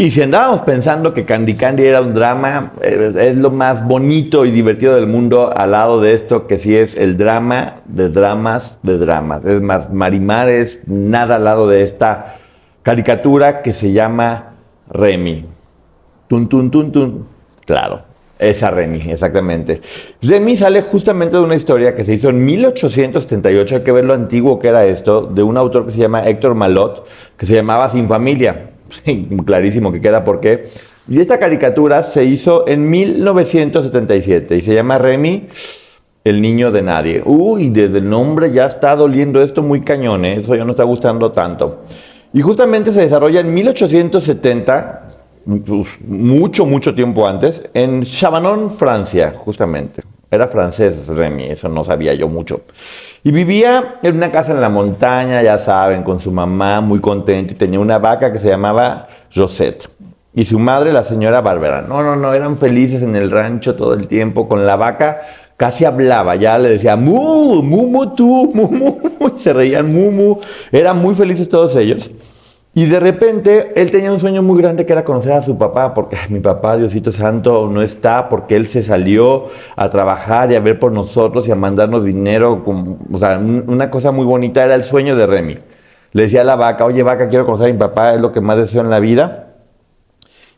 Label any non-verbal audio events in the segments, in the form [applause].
Y si andábamos pensando que Candy Candy era un drama, eh, es lo más bonito y divertido del mundo al lado de esto que sí es el drama de dramas de dramas. Es más, Marimar es nada al lado de esta caricatura que se llama Remy. Tun, tun, tun, tun. Claro, esa Remy, exactamente. Remy sale justamente de una historia que se hizo en 1878, hay que ver lo antiguo que era esto, de un autor que se llama Héctor Malot, que se llamaba Sin Familia. [laughs] Clarísimo que queda por qué. Y esta caricatura se hizo en 1977 y se llama Remy, el niño de nadie. Uy, desde el nombre ya está doliendo esto muy cañón, ¿eh? eso ya no está gustando tanto. Y justamente se desarrolla en 1870, pues, mucho, mucho tiempo antes, en Chabanon, Francia, justamente. Era francés Remy, eso no sabía yo mucho. Y vivía en una casa en la montaña, ya saben, con su mamá muy contento y tenía una vaca que se llamaba Josette. Y su madre, la señora Bárbara. No, no, no, eran felices en el rancho todo el tiempo con la vaca. Casi hablaba, ya le decía, mu, mu, mu, tú, mu, mu, se reían, mu, mu. Eran muy felices todos ellos. Y de repente él tenía un sueño muy grande que era conocer a su papá, porque mi papá, Diosito Santo, no está, porque él se salió a trabajar y a ver por nosotros y a mandarnos dinero. o sea, una cosa muy bonita era el sueño de Remy. Le decía a la vaca, oye vaca, quiero conocer a mi papá, es lo que más deseo en la vida.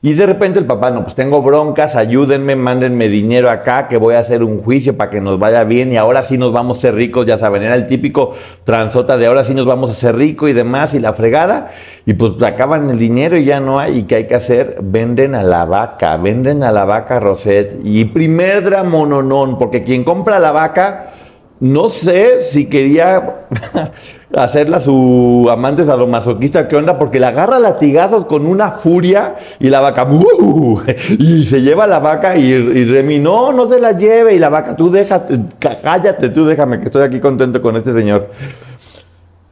Y de repente el papá, no, pues tengo broncas, ayúdenme, mándenme dinero acá, que voy a hacer un juicio para que nos vaya bien y ahora sí nos vamos a ser ricos, ya saben, era el típico transota de ahora sí nos vamos a ser ricos y demás y la fregada. Y pues acaban el dinero y ya no hay. ¿Y qué hay que hacer? Venden a la vaca, venden a la vaca Rosette. Y primer dramononón, porque quien compra la vaca no sé si quería [laughs] hacerla su amante sadomasoquista, ¿qué onda? Porque la agarra latigado con una furia y la vaca, ¡uh! [laughs] y se lleva la vaca y, y, Remy, no, no se la lleve. Y la vaca, tú déjate, cállate, tú déjame, que estoy aquí contento con este señor.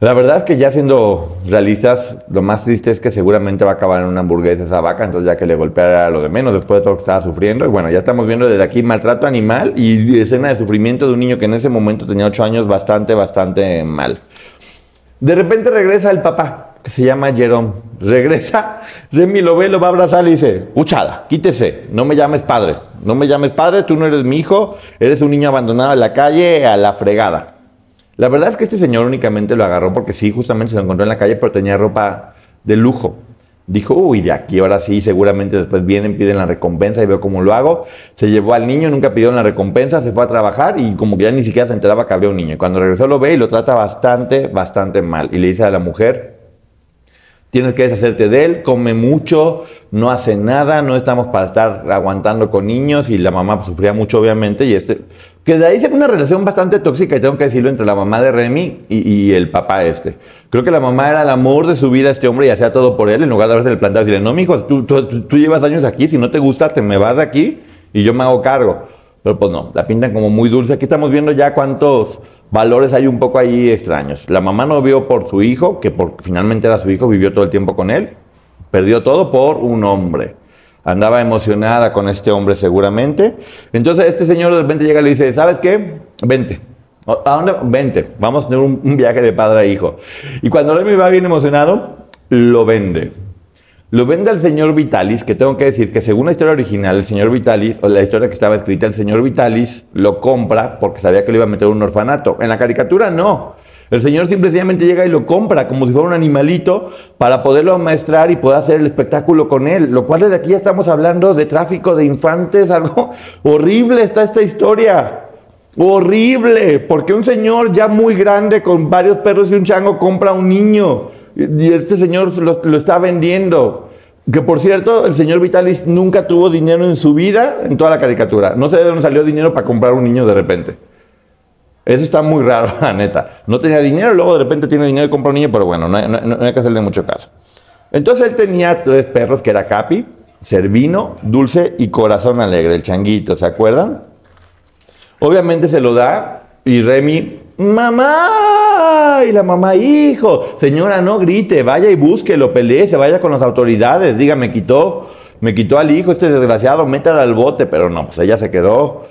La verdad es que ya siendo realistas, lo más triste es que seguramente va a acabar en una hamburguesa esa vaca, entonces ya que le golpeara lo de menos después de todo lo que estaba sufriendo. Y bueno, ya estamos viendo desde aquí maltrato animal y escena de sufrimiento de un niño que en ese momento tenía 8 años bastante, bastante mal. De repente regresa el papá, que se llama Jerome. Regresa, Remy lo ve, lo va a abrazar y dice, Uchada, quítese, no me llames padre, no me llames padre, tú no eres mi hijo, eres un niño abandonado en la calle a la fregada. La verdad es que este señor únicamente lo agarró porque sí, justamente se lo encontró en la calle, pero tenía ropa de lujo. Dijo, uy, de aquí ahora sí, seguramente después vienen, piden la recompensa y veo cómo lo hago. Se llevó al niño, nunca pidió la recompensa, se fue a trabajar y como que ya ni siquiera se enteraba que había un niño. Y cuando regresó lo ve y lo trata bastante, bastante mal. Y le dice a la mujer, Tienes que deshacerte de él, come mucho, no hace nada, no estamos para estar aguantando con niños y la mamá pues, sufría mucho obviamente y este, que de ahí se una relación bastante tóxica y tengo que decirlo entre la mamá de Remy y, el papá este. Creo que la mamá era el amor de su vida este hombre y hacía todo por él en lugar de haberse el plantado y decirle, no mijo, tú, tú, tú llevas años aquí, si no te gusta te me vas de aquí y yo me hago cargo. Pero pues no, la pintan como muy dulce. Aquí estamos viendo ya cuántos valores hay un poco ahí extraños. La mamá no vio por su hijo, que por, finalmente era su hijo, vivió todo el tiempo con él, perdió todo por un hombre. Andaba emocionada con este hombre seguramente. Entonces este señor de repente llega y le dice, ¿sabes qué? Vente. ¿A dónde? Vamos a tener un, viaje de padre a hijo. Y cuando él me va bien emocionado, lo vende. Lo vende al señor Vitalis, que tengo que decir que según la historia original, el señor Vitalis, o la historia que estaba escrita, el señor Vitalis lo compra porque sabía que le iba a meter un orfanato. En la caricatura no. El señor simplemente llega y lo compra como si fuera un animalito para poderlo amaestrar y poder hacer el espectáculo con él. Lo cual desde aquí ya estamos hablando de tráfico de infantes, [laughs] algo horrible está esta historia. Horrible, porque un señor ya muy grande con varios perros y un chango compra a un niño Y este señor lo, está vendiendo. Que por cierto, el señor Vitalis nunca tuvo dinero en su vida en toda la caricatura. No sé de dónde salió dinero para comprar un niño de repente. Eso está muy raro, [laughs] la neta. No tenía dinero, luego de repente tiene dinero y compra un niño, pero bueno, no hay, no- no hay que hacerle mucho caso. Entonces él tenía tres perros, que era Capi, Servino, Dulce y Corazón Alegre, el changuito, ¿se acuerdan? Obviamente se lo da y Remy, mamá, y la mamá, hijo, señora, no grite, vaya y búsquelo, pelee, se vaya con las autoridades, diga, me quitó, me quitó al hijo este desgraciado, métala al bote, pero no, pues ella se quedó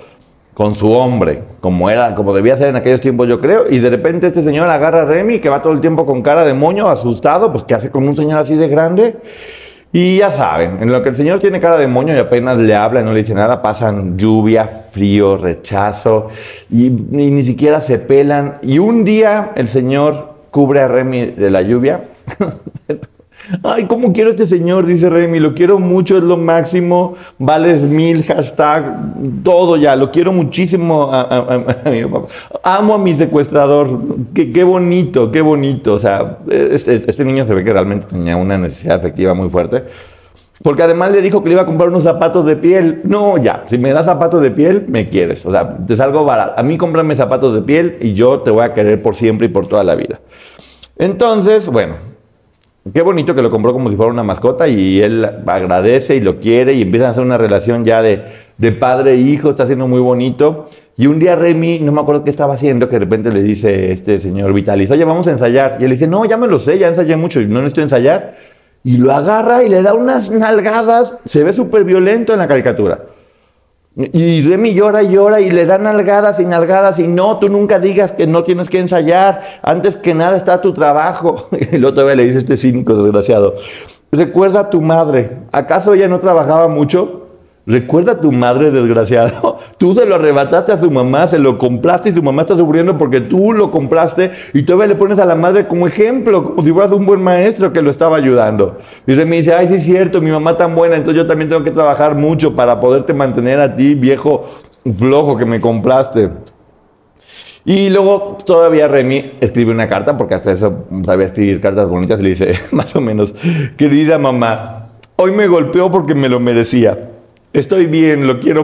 con su hombre, como era, como debía ser en aquellos tiempos, yo creo, y de repente este señor agarra a Remy, que va todo el tiempo con cara de moño, asustado, pues ¿qué hace con un señor así de grande? Y ya saben, en lo que el señor tiene cara de moño y apenas le habla y no le dice nada, pasan lluvia, frío, rechazo, y, y ni siquiera se pelan. Y un día el señor cubre a Remy de la lluvia. [laughs] Ay, ¿cómo quiero a este señor? Dice Remy, lo quiero mucho, es lo máximo, vales mil, hashtag, todo ya, lo quiero muchísimo. Amo a mi secuestrador, qué, bonito, qué bonito. O sea, es- es- este niño se ve que realmente tenía una necesidad afectiva muy fuerte. Porque además le dijo que le iba a comprar unos zapatos de piel. No, ya, si me das zapatos de piel, me quieres. O sea, te salgo barato. A mí cómprame zapatos de piel y yo te voy a querer por siempre y por toda la vida. Entonces, bueno, Qué bonito que lo compró como si fuera una mascota y él agradece y lo quiere y empiezan a hacer una relación ya de, de padre e hijo, está siendo muy bonito. Y un día Remy, no me acuerdo qué estaba haciendo, que de repente le dice este señor Vitalis, oye, vamos a ensayar. Y él dice, no, ya me lo sé, ya ensayé mucho no necesito ensayar. Y lo agarra y le da unas nalgadas, se ve súper violento en la caricatura. Y Remy llora y llora y le da nalgadas y nalgadas y no, tú nunca digas que no tienes que ensayar, antes que nada está tu trabajo. Y luego todavía le dice este cínico desgraciado, recuerda a tu madre, ¿acaso ella no trabajaba mucho? Recuerda a tu madre desgraciado, [laughs] tú se lo arrebataste a su mamá, se lo compraste y su mamá está sufriendo porque tú lo compraste y todavía le pones a la madre como ejemplo, como si fueras un buen maestro que lo estaba ayudando. Y Remy dice, ay sí es cierto, mi mamá tan buena, entonces yo también tengo que trabajar mucho para poderte mantener a ti, viejo flojo que me compraste. Y luego todavía Remy escribe una carta, porque hasta eso sabía escribir cartas bonitas, y le dice, [laughs] más o menos, querida mamá, hoy me golpeó porque me lo merecía. Estoy bien, lo quiero.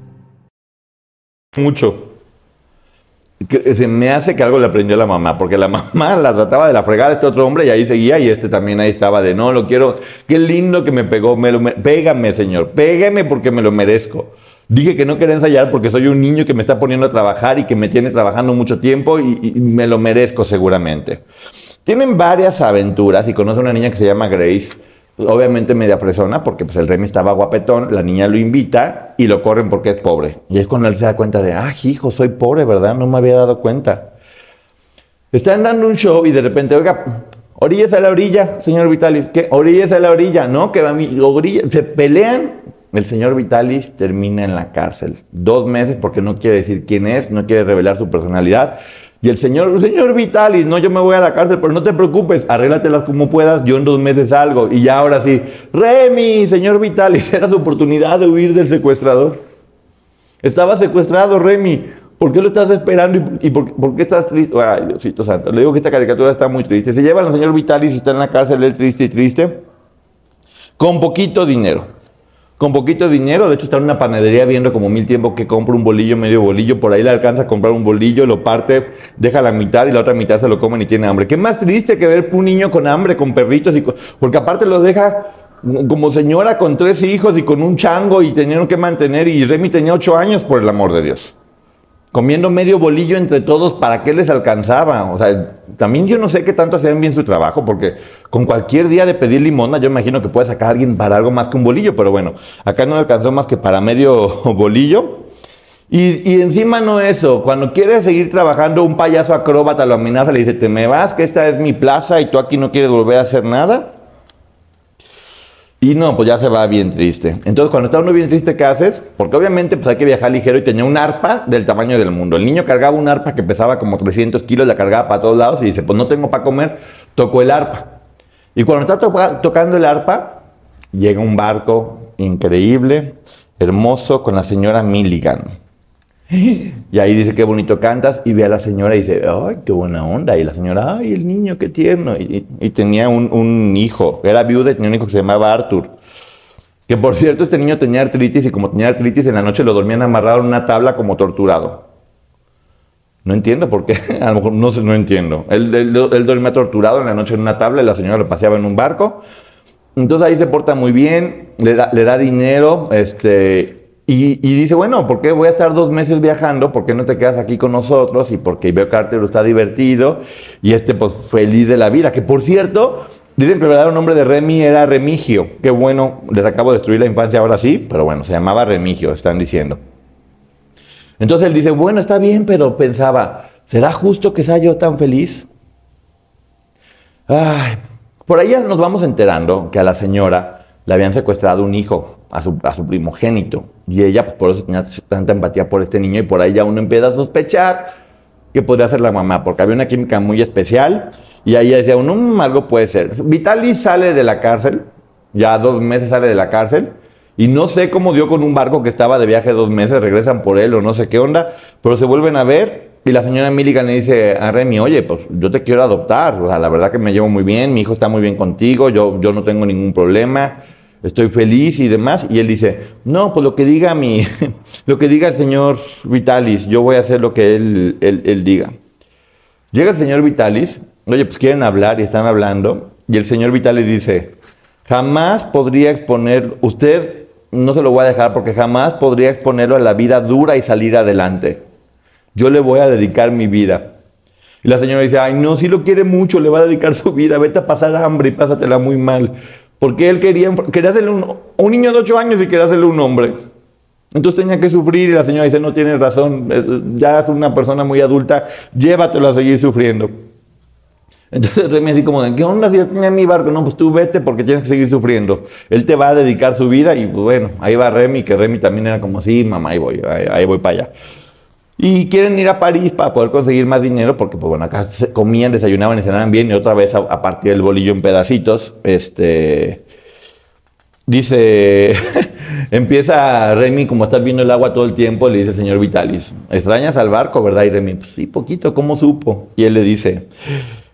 Mucho. Que se me hace que algo le aprendió a la mamá, porque la [laughs] mamá la trataba de la fregada este otro hombre y ahí seguía y este también ahí estaba de no, lo quiero, qué lindo que me pegó, me lo, me- pégame señor, pégame porque me lo merezco. Dije que no quería ensayar porque soy un niño que me está poniendo a trabajar y que me tiene trabajando mucho tiempo y, y me lo merezco seguramente. Tienen varias aventuras y conoce a una niña que se llama Grace, obviamente media fresona, porque pues el Remy estaba guapetón, la niña lo invita y lo corren porque es pobre. Y es cuando él se da cuenta de, ah, hijo, soy pobre, ¿verdad? No me había dado cuenta. Están dando un show y de repente, oiga, orillas a la orilla, señor Vitalis. ¿Qué? Orillas a la orilla, ¿no? Que va mi orilla. Se pelean. El señor Vitalis termina en la cárcel. Dos meses porque no quiere decir quién es, no quiere revelar su personalidad. Y el señor, señor Vitalis, no, yo me voy a la cárcel, pero no te preocupes, arréglatelas como puedas, yo en dos meses salgo. Y ya ahora sí, Remy, señor Vitalis, era su oportunidad de huir del secuestrador. Estaba secuestrado, Remy. ¿Por qué lo estás esperando y, por qué estás triste? Ay, Diosito Santo. Le digo que esta caricatura está muy triste. Se llevan al señor Vitalis y está en la cárcel, él triste y triste, con poquito dinero. Con poquito dinero, de hecho está en una panadería viendo como mil tiempo que compra un bolillo, medio bolillo, por ahí le alcanza a comprar un bolillo, lo parte, deja la mitad y la otra mitad se lo comen y tiene hambre. ¿Qué más triste que ver un niño con hambre, con perritos? Y con- porque aparte lo deja como señora con tres hijos y con un chango y tenían que mantener y Remy tenía ocho años por el amor de Dios. Comiendo medio bolillo entre todos, ¿para qué les alcanzaba? O sea, también yo no sé qué tanto hacían bien su trabajo, porque con cualquier día de pedir limosna, yo imagino que puede sacar a alguien para algo más que un bolillo, pero bueno, acá no alcanzó más que para medio [laughs] bolillo. Y, y encima no eso, cuando quiere seguir trabajando, un payaso acróbata lo amenaza, le dice, te me vas, que esta es mi plaza y tú aquí no quieres volver a hacer nada. Y no, pues ya se va bien triste. Entonces, cuando está uno bien triste, ¿qué haces? Porque obviamente pues hay que viajar ligero y tenía un arpa del tamaño del mundo. El niño cargaba un arpa que pesaba como 300 kilos, la cargaba para todos lados y dice, pues no tengo para comer, toco el arpa. Y cuando está to tocando el arpa, llega un barco increíble, hermoso, con la señora Milligan. [laughs] Y ahí dice, qué bonito cantas, y ve a la señora y dice, ay, qué buena onda. Y la señora, ay, el niño, qué tierno. Y, tenía un, hijo, era viuda y tenía un hijo que se llamaba Arthur. Que por cierto, este niño tenía artritis y como tenía artritis, en la noche lo dormían amarrado en una tabla como torturado. No entiendo por qué, [laughs] a lo mejor no, no entiendo. Él, él, dormía torturado en la noche en una tabla y la señora lo paseaba en un barco. Entonces ahí se porta muy bien, le da, le da dinero, este, y, dice, bueno, ¿por qué voy a estar dos meses viajando? ¿Por qué no te quedas aquí con nosotros? Y porque veo que Arturo está divertido y este pues feliz de la vida. Que por cierto, dicen que el verdadero nombre de Remy era Remigio. Qué bueno, les acabo de destruir la infancia ahora sí, pero bueno, se llamaba Remigio, están diciendo. Entonces él dice, bueno, está bien, pero pensaba, ¿será justo que sea yo tan feliz? Ay, por ahí nos vamos enterando que a la señora le habían secuestrado un hijo, a su, a su primogénito. Y ella, pues por eso tenía tanta empatía por este niño y por ahí ya uno empieza a sospechar que podría ser la mamá, porque había una química muy especial y ahí decía uno, mm, algo puede ser. Vitalis sale de la cárcel, ya dos meses sale de la cárcel, y no sé cómo dio con un barco que estaba de viaje dos meses, regresan por él o no sé qué onda, pero se vuelven a ver y la señora Milligan le dice a Remy, oye, pues yo te quiero adoptar, o sea, la verdad que me llevo muy bien, mi hijo está muy bien contigo, yo, yo no tengo ningún problema estoy feliz y demás. Y él dice, no, pues lo que diga mi, [laughs] lo que diga el señor Vitalis, yo voy a hacer lo que él, él, diga. Llega el señor Vitalis, oye, pues quieren hablar y están hablando, y el señor Vitalis dice, jamás podría exponer, usted no se lo voy a dejar porque jamás podría exponerlo a la vida dura y salir adelante. Yo le voy a dedicar mi vida. Y la señora dice, ay, no, si lo quiere mucho, le va a dedicar su vida, vete a pasar hambre y pásatela muy mal. Porque él quería, quería hacerle un, un niño de 8 años y quería hacerle un hombre. Entonces tenía que sufrir y la señora dice, no tienes razón, ya es una persona muy adulta, llévatelo a seguir sufriendo. Entonces Remy así como, ¿qué onda si yo tenía mi barco? No, pues tú vete porque tienes que seguir sufriendo. Él te va a dedicar su vida y pues, bueno, ahí va Remy, que Remy también era como, sí, mamá, ahí voy, ahí voy para allá. Y quieren ir a París para poder conseguir más dinero, porque pues bueno, acá comían, desayunaban y cenaban bien, y otra vez a, partir del bolillo en pedacitos. Este dice, [laughs] empieza Remy, como estás viendo el agua todo el tiempo, le dice el señor Vitalis, extrañas al barco, ¿verdad? Y Remy, pues sí, poquito, ¿cómo supo? Y él le dice,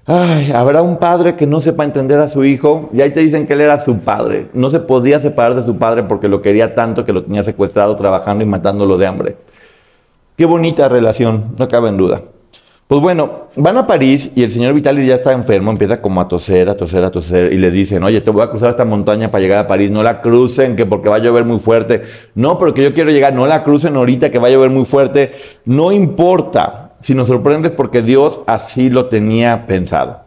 ay, habrá un padre que no sepa entender a su hijo, y ahí te dicen que él era su padre, no se podía separar de su padre porque lo quería tanto que lo tenía secuestrado trabajando y matándolo de hambre. Qué bonita relación, no cabe en duda. Pues bueno, van a París y el señor Vitali ya está enfermo, empieza como a toser, a toser, a toser, y le dicen, oye, te voy a cruzar esta montaña para llegar a París, no la crucen, que porque va a llover muy fuerte. No, pero que yo quiero llegar, no la crucen ahorita, que va a llover muy fuerte. No importa, si nos sorprendes porque Dios así lo tenía pensado.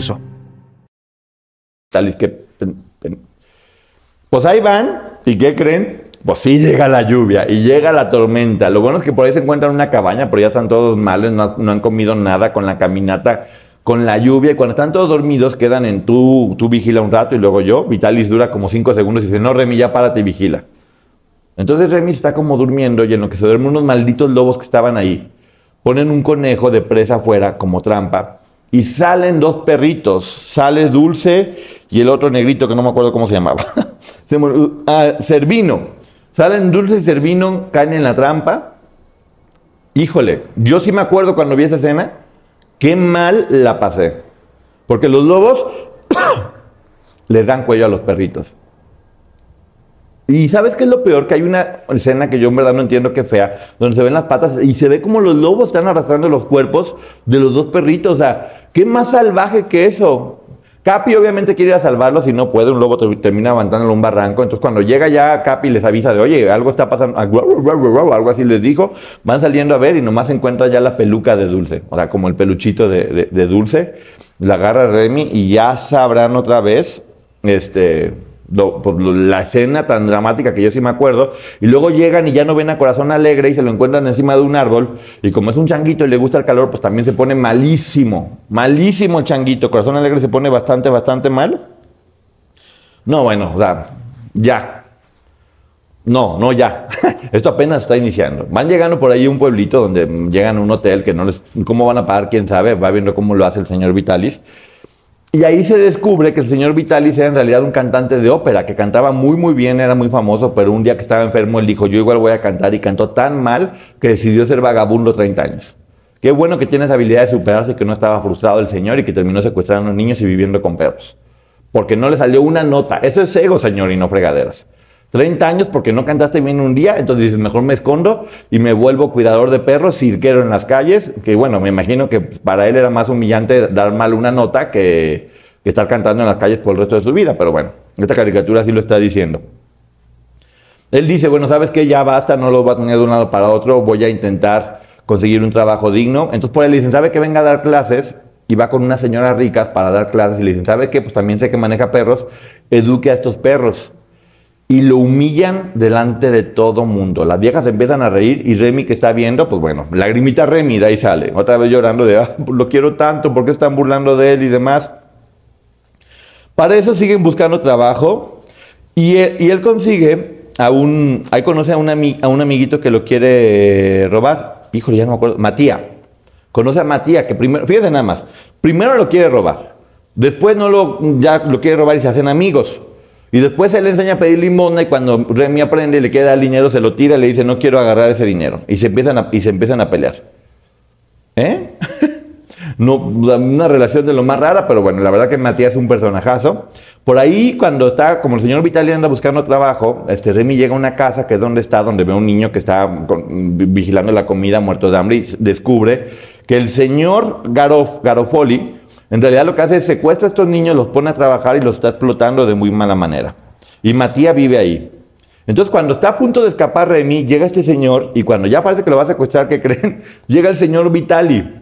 que... Pues ahí van, ¿y qué creen? Pues sí llega la lluvia y llega la tormenta. Lo bueno es que por ahí se encuentran una cabaña, pero ya están todos males, no, han comido nada con la caminata, con la lluvia. Y cuando están todos dormidos, quedan en tú, tú vigila un rato y luego yo. Vitalis dura como cinco segundos y dice, no, Remy, ya párate y vigila. Entonces Remy está como durmiendo y en lo que se duermen unos malditos lobos que estaban ahí, ponen un conejo de presa afuera como trampa y salen dos perritos. Sale Dulce y el otro negrito que no me acuerdo cómo se llamaba. [laughs] ah, Servino. Salen Dulce y Servino, caen en la trampa. Híjole, yo sí me acuerdo cuando vi esa escena, qué mal la pasé. Porque los lobos [coughs] le dan cuello a los perritos. Y ¿sabes qué es lo peor? Que hay una escena que yo en verdad no entiendo qué fea, donde se ven las patas y se ve como los lobos están arrastrando los cuerpos de los dos perritos. O sea, ¿qué más salvaje que eso? Capi obviamente quiere ir a salvarlos y no puede, un lobo termina avanzándolo un barranco. Entonces cuando llega ya Capi les avisa de, oye, algo está pasando, algo así les dijo, van saliendo a ver y nomás encuentra ya la peluca de Dulce, o sea, como el peluchito de, de Dulce, la agarra Remy y ya sabrán otra vez, este, pues, la escena tan dramática que yo sí me acuerdo, y luego llegan y ya no ven a Corazón Alegre y se lo encuentran encima de un árbol, y como es un changuito y le gusta el calor, pues también se pone malísimo, malísimo changuito, Corazón Alegre se pone bastante, bastante mal. No, bueno, o ya. No, no ya. [laughs] Esto apenas está iniciando. Van llegando por ahí un pueblito donde llegan a un hotel que no les... ¿Cómo van a pagar? ¿Quién sabe? Va viendo cómo lo hace el señor Vitalis. Y ahí se descubre que el señor Vitalis era en realidad un cantante de ópera, que cantaba muy muy bien, era muy famoso, pero un día que estaba enfermo él dijo, yo igual voy a cantar y cantó tan mal que decidió ser vagabundo 30 años. Qué bueno que tiene esa habilidad de superarse, que no estaba frustrado el señor y que terminó secuestrando a niños y viviendo con perros. Porque no le salió una nota. Eso es ego, señor, y no fregaderas. 30 años porque no cantaste bien un día, entonces dices, mejor me escondo y me vuelvo cuidador de perros, cirquero en las calles, que bueno, me imagino que para él era más humillante dar mal una nota que, estar cantando en las calles por el resto de su vida, pero bueno, esta caricatura sí lo está diciendo. Él dice, bueno, sabes que ya basta, no lo va a tener de un lado para otro, voy a intentar conseguir un trabajo digno. Entonces por ahí le dicen, ¿sabe que venga a dar clases? Y va con unas señoras ricas para dar clases y le dicen, ¿sabe qué? Pues también sé que maneja perros, eduque a estos perros y lo humillan delante de todo mundo. Las viejas empiezan a reír y Remy que está viendo, pues bueno, lagrimita Remy de ahí sale, otra vez llorando de, ah, lo quiero tanto, ¿por qué están burlando de él y demás? Para eso siguen buscando trabajo y él, consigue a un, ahí conoce a un, a un amiguito que lo quiere robar, híjole, ya no me acuerdo, Matías. Conoce a Matías, que primero, fíjate nada más, primero lo quiere robar, después no lo, ya lo quiere robar y se hacen amigos. Y después él le enseña a pedir limosna y cuando Remy aprende y le queda el dinero, se lo tira y le dice, no quiero agarrar ese dinero. Y se empiezan a, y se empiezan a pelear. ¿Eh? [laughs] no, una relación de lo más rara, pero bueno, la verdad que Matías es un personajazo. Por ahí, cuando está, como el señor Vitali anda buscando trabajo, este Remy llega a una casa que es donde está, donde ve a un niño que está vigilando la comida, muerto de hambre, y descubre que el señor Garof, Garofoli, en realidad lo que hace es secuestra a estos niños, los pone a trabajar y los está explotando de muy mala manera. Y Matías vive ahí. Entonces, cuando está a punto de escapar de mí, llega este señor y cuando ya parece que lo va a secuestrar, ¿qué creen? [laughs] Llega el señor Vitali.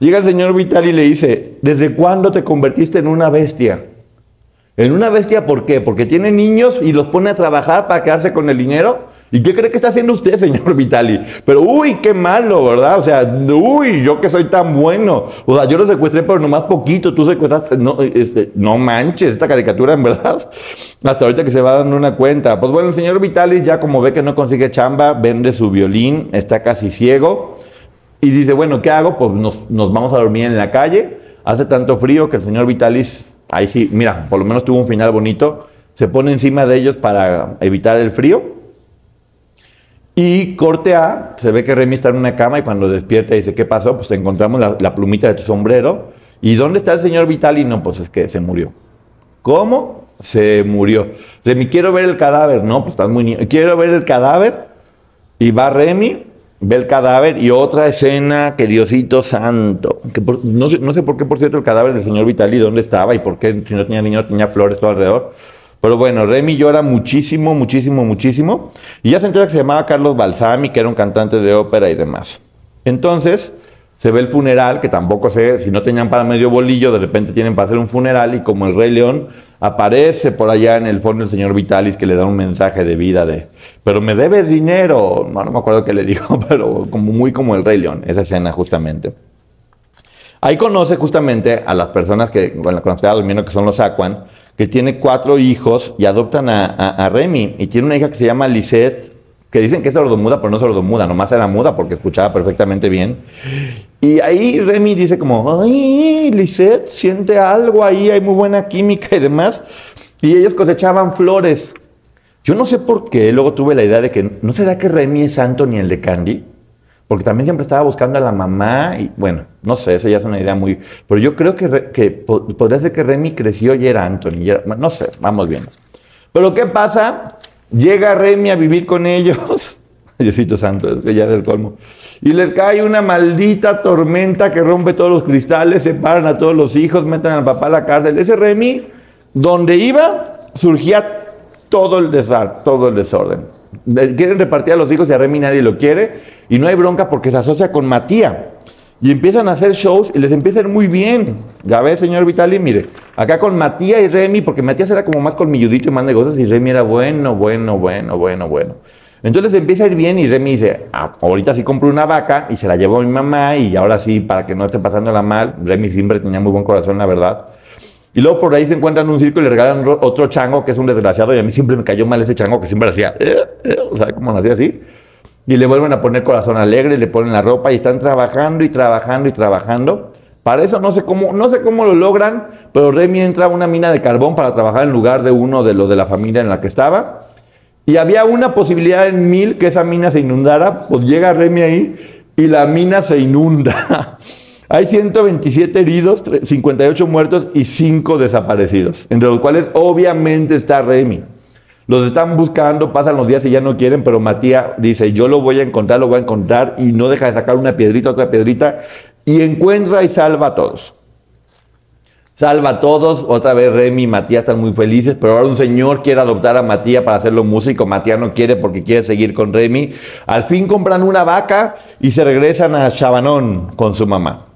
Llega el señor Vitali y le dice, ¿desde cuándo te convertiste en una bestia? ¿En una bestia por qué? Porque tiene niños y los pone a trabajar para quedarse con el dinero. ¿Y qué cree que está haciendo usted, [laughs] señor Vitali? Pero, uy, qué malo, ¿verdad? O sea, uy, yo que soy tan bueno. O sea, yo lo secuestré, pero nomás poquito. Tú secuestraste. No, este, no manches, esta caricatura, en verdad. [laughs] Hasta ahorita que se va dando una cuenta. Pues bueno, el señor Vitali ya como ve que no consigue chamba, vende su violín, está casi ciego. Y dice, bueno, ¿qué hago? Pues nos, nos vamos a dormir en la calle. Hace tanto frío que el señor Vitalis, ahí sí, mira, por lo menos tuvo un final bonito. Se pone encima de ellos para evitar el frío y corte A, se ve que Remy está en una cama y cuando despierta dice, ¿qué pasó? Pues encontramos la, plumita de tu sombrero. ¿Y dónde está el señor Vitali? No, pues es que se murió. ¿Cómo? Se murió. Remy, quiero ver el cadáver. No, pues estás muy niño. Quiero ver el cadáver. Y va Remy, ve el cadáver y otra escena que Diosito santo. Que no, sé, no, sé, por qué, por cierto, el cadáver del señor Vitali, dónde estaba y por qué si no tenía niño tenía flores todo alrededor. Pero bueno, Remy llora muchísimo, muchísimo, muchísimo. Y ya se entera que se llamaba Carlos Balsami, que era un cantante de ópera y demás. Entonces, se ve el funeral, que tampoco sé, si no tenían para medio bolillo, de repente tienen para hacer un funeral y como el Rey León, aparece por allá en el fondo el señor Vitalis que le da un mensaje de vida de, pero me debes dinero. No, no me acuerdo qué le dijo, [laughs] pero como muy como el Rey León, esa escena justamente. Ahí conoce justamente a las personas que, con las que estaba durmiendo, que son los Aquan, que tiene cuatro hijos y adoptan a, Remy. Y tiene una hija que se llama Lisette, que dicen que es sordomuda, pero no sordomuda, nomás era muda porque escuchaba perfectamente bien. Y ahí Remy dice como, ay, Lisette, siente algo ahí, hay muy buena química y demás. Y ellos cosechaban flores. Yo no sé por qué, luego tuve la idea de que, ¿no será que Remy es santo ni el de Candy? Porque también siempre estaba buscando a la mamá y bueno, no sé, esa ya es una idea muy... Pero yo creo que, que podría ser que Remy creció y era Anthony, no sé, vamos bien. Pero ¿qué pasa? Llega Remy a vivir con ellos. [laughs] Diosito Santo, ese ya es el colmo. Y les cae una maldita tormenta que rompe todos los cristales, separan a todos los hijos, meten al papá a la cárcel. Ese Remy, donde iba, surgía todo el desastre, todo el desorden. Quieren repartir a los hijos y a Remy nadie lo quiere. Y no hay bronca porque se asocia con Matías. Y empiezan a hacer shows y les empieza a ir muy bien. Ya ves, señor Vitali, mire, acá con Matías y Remy, porque Matías era como más colmilludito y más negocios, y Remy era bueno, bueno, bueno, bueno, bueno. Entonces empieza a ir bien y Remy dice, ah, ahorita sí compro una vaca y se la llevo a mi mamá y ahora sí, para que no esté pasándola mal. Remy siempre tenía muy buen corazón, la verdad. Y luego por ahí se encuentran un circo y le regalan otro chango que es un desgraciado y a mí siempre me cayó mal ese chango que siempre hacía, eh, eh", o sea, como nacía así y le vuelven a poner corazón alegre, le ponen la ropa y están trabajando y trabajando y trabajando. Para eso no sé cómo, no sé cómo lo logran, pero Remy entra a una mina de carbón para trabajar en lugar de uno de los de la familia en la que estaba. Y había una posibilidad en mil que esa mina se inundara, pues llega Remy ahí y la mina se inunda. [laughs] Hay 127 heridos, 58 muertos y 5 desaparecidos, entre los cuales obviamente está Remy. Los están buscando, pasan los días y ya no quieren, pero Matías dice, yo lo voy a encontrar, lo voy a encontrar, y no deja de sacar una piedrita, otra piedrita, y encuentra y salva a todos. Salva a todos, otra vez Remy y Matías están muy felices, pero ahora un señor quiere adoptar a Matías para hacerlo músico, Matías no quiere porque quiere seguir con Remy. Al fin compran una vaca y se regresan a Chabanón con su mamá.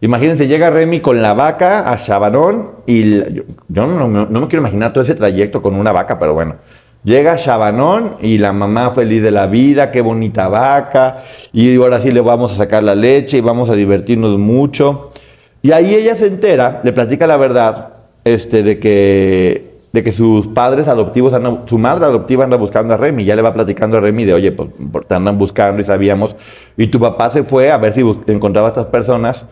Imagínense, llega Remy con la vaca a Chabanón y yo, no, me quiero imaginar todo ese trayecto con una vaca, pero bueno. Llega Chabanón y la mamá feliz de la vida, qué bonita vaca, y ahora sí le vamos a sacar la leche y vamos a divertirnos mucho. Y ahí ella se entera, le platica la verdad, este, de que, de que sus padres adoptivos, su madre adoptiva anda buscando a Remy, ya le va platicando a Remy de, oye, pues te andan buscando y sabíamos, y tu papá se fue a ver si encontraba a estas personas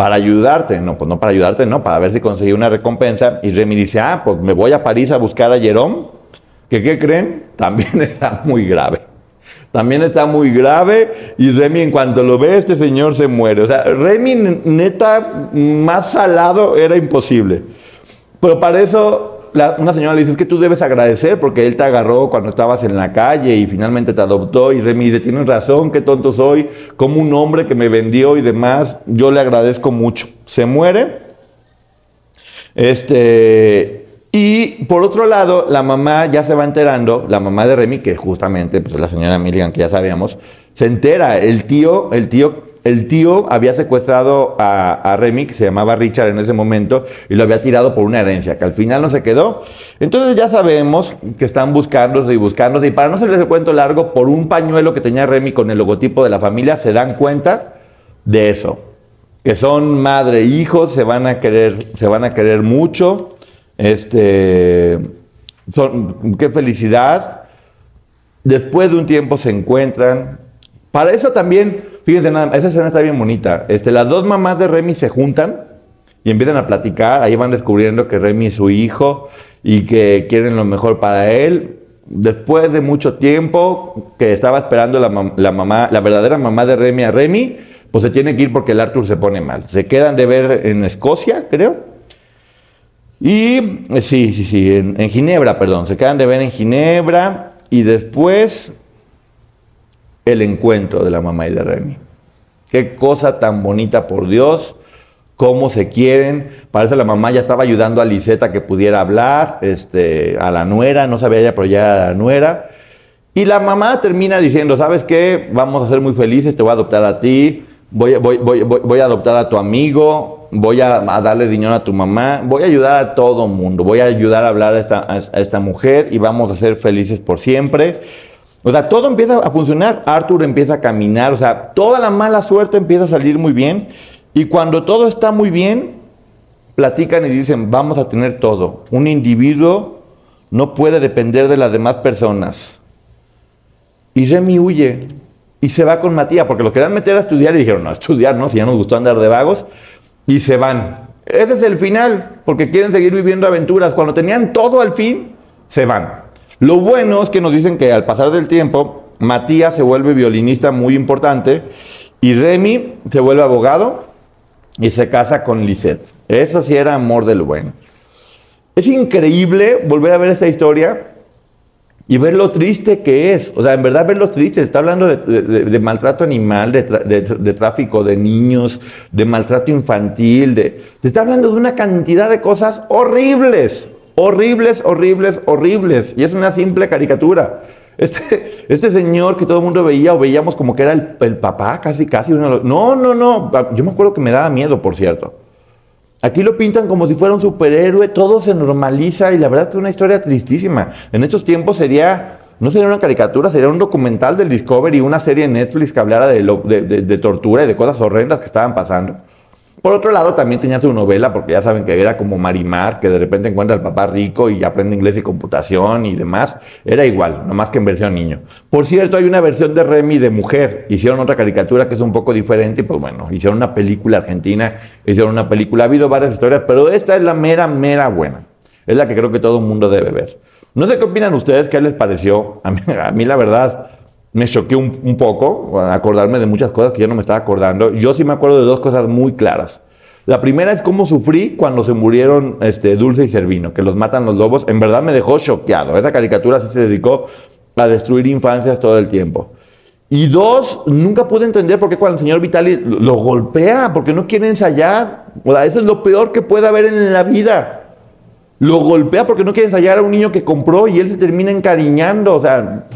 para ayudarte. No, pues no para ayudarte, no, para ver si conseguí una recompensa. Y Remy dice, ah, pues me voy a París a buscar a. ¿Que qué creen? [laughs] También está muy grave. También está muy grave y Remy en cuanto lo ve, este señor se muere. O sea, Remy neta, más salado era imposible. Pero para eso una señora le dice, es que tú debes agradecer porque él te agarró cuando estabas en la calle y finalmente te adoptó. Y Remy dice, tienes razón, qué tonto soy, como un hombre que me vendió y demás, yo le agradezco mucho. Se muere. Este, y por otro lado, la mamá ya se va enterando, la mamá de Remy, que justamente, pues la señora Milligan, que ya sabíamos, se entera, el tío, el tío el tío había secuestrado a, Remy, que se llamaba Richard en ese momento, y lo había tirado por una herencia, que al final no se quedó. Entonces ya sabemos que están buscándose y buscándose, y para no hacerles el cuento largo, por un pañuelo que tenía Remy con el logotipo de la familia, se dan cuenta de eso. Que son madre e hijos, se van a querer, se van a querer mucho. Este, son, qué felicidad. Después de un tiempo se encuentran. Para eso también Fíjense nada, esa escena está bien bonita. Este, las dos mamás de Remy se juntan y empiezan a platicar. Ahí van descubriendo que Remy es su hijo y que quieren lo mejor para él. Después de mucho tiempo que estaba esperando la, mamá, la verdadera mamá de Remy a Remy, pues se tiene que ir porque el Arthur se pone mal. Se quedan de ver en Escocia, creo. Y sí, sí, sí, en, en Ginebra, perdón. Se quedan de ver en Ginebra y después el encuentro de la mamá y de Remy. Qué cosa tan bonita por Dios, cómo se quieren. Parece la mamá ya estaba ayudando a Liseta que pudiera hablar, este, a la nuera, no sabía ya apoyar a la nuera. Y la mamá termina diciendo, ¿sabes qué? Vamos a ser muy felices, te voy a adoptar a ti, voy, voy, voy, voy a adoptar a tu amigo, voy a, darle dinero a tu mamá, voy a ayudar a todo mundo, voy a ayudar a hablar a esta, a esta mujer y vamos a ser felices por siempre. O sea, todo empieza a funcionar. Arthur empieza a caminar, o sea, toda la mala suerte empieza a salir muy bien. Y cuando todo está muy bien, platican y dicen, vamos a tener todo. Un individuo no puede depender de las demás personas. Y Remy huye y se va con Matías, porque lo querían meter a estudiar y dijeron, no, estudiar, no, si ya nos gustó andar de vagos, y se van. Ese es el final, porque quieren seguir viviendo aventuras. Cuando tenían todo al fin, se van. Lo bueno es que nos dicen que al pasar del tiempo, Matías se vuelve violinista muy importante y Remy se vuelve abogado y se casa con Lisette. Eso sí era amor del bueno. Es increíble volver a ver esa historia y ver lo triste que es. O sea, en verdad ver lo triste. Está hablando de, maltrato animal, de, tráfico de niños, de maltrato infantil. De, está hablando de una cantidad de cosas horribles. Horribles, horribles, horribles. Y es una simple caricatura. [laughs] Este, este señor que todo el mundo veía o veíamos como que era el, papá, casi, casi. no, no, no. Yo me acuerdo que me daba miedo, por cierto. Aquí lo pintan como si fuera un superhéroe, todo se normaliza y la verdad es una historia tristísima. En estos tiempos sería, no sería una caricatura, sería un documental del Discovery, una serie en Netflix que hablara de, de tortura y de cosas horrendas que estaban pasando. Por otro lado, también tenía su novela, porque ya saben que era como Marimar, que de repente encuentra al papá rico y aprende inglés y computación y demás. Era igual, nomás que en versión niño. Por cierto, hay una versión de Remy de mujer. Hicieron otra caricatura que es un poco diferente y pues bueno, hicieron una película argentina, hicieron una película. Ha habido varias historias, pero esta es la mera, mera buena. Es la que creo que todo el mundo debe ver. No sé qué opinan ustedes, qué les pareció. A mí, a mí la verdad me choqué un, poco, acordarme de muchas cosas que yo no me estaba acordando. Yo sí me acuerdo de dos cosas muy claras. La primera es cómo sufrí cuando se murieron este, Dulce y Servino, que los matan los lobos. En verdad me dejó choqueado. Esa caricatura sí se dedicó a destruir infancias todo el tiempo. Y dos, nunca pude entender por qué cuando el señor Vitali lo golpea, porque no quiere ensayar. O sea, eso es lo peor que puede haber en la vida. Lo golpea porque no quiere ensayar a un niño que compró y él se termina encariñando. O sea,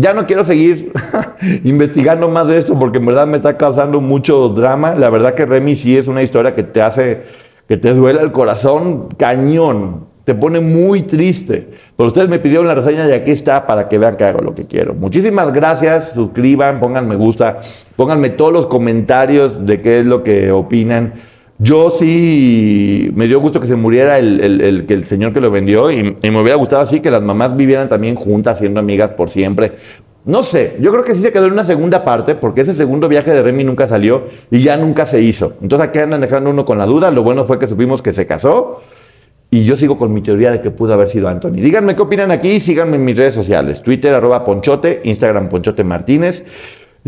ya no quiero seguir [laughs] investigando más de esto porque en verdad me está causando mucho drama. La verdad que Remy sí es una historia que te hace, que te duele el corazón cañón. Te pone muy triste. Pero ustedes me pidieron la reseña y aquí está para que vean que hago lo que quiero. Muchísimas gracias. Suscriban, pongan me gusta, pónganme todos los comentarios de qué es lo que opinan. Yo sí me dio gusto que se muriera el, el, el, señor que lo vendió y, me hubiera gustado así que las mamás vivieran también juntas, siendo amigas por siempre. No sé, yo creo que sí se quedó en una segunda parte porque ese segundo viaje de Remy nunca salió y ya nunca se hizo. Entonces aquí andan dejando uno con la duda. Lo bueno fue que supimos que se casó y yo sigo con mi teoría de que pudo haber sido Anthony. Díganme qué opinan aquí, síganme en mis redes sociales, Twitter arroba Ponchote, Instagram Ponchote Martínez.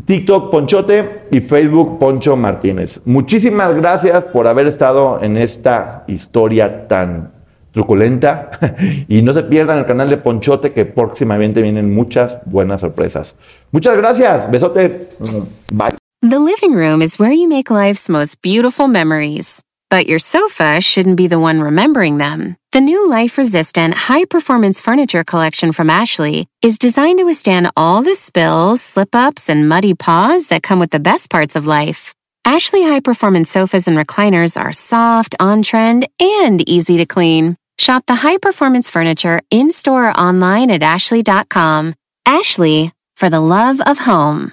TikTok Ponchote y Facebook Poncho Martínez. Muchísimas gracias por haber estado en esta historia tan truculenta [laughs] y no se pierdan el canal de Ponchote que próximamente vienen muchas buenas sorpresas. Muchas gracias. Besote. Bye. The living room is where you make life's most beautiful memories. But your sofa shouldn't be the one remembering them. The new life resistant, high performance furniture collection from Ashley is designed to withstand all the spills, slip ups, and muddy paws that come with the best parts of life. Ashley high performance sofas and recliners are soft, on trend, and easy to clean. Shop the high performance furniture in store or online at ashley.com. Ashley, for the love of home.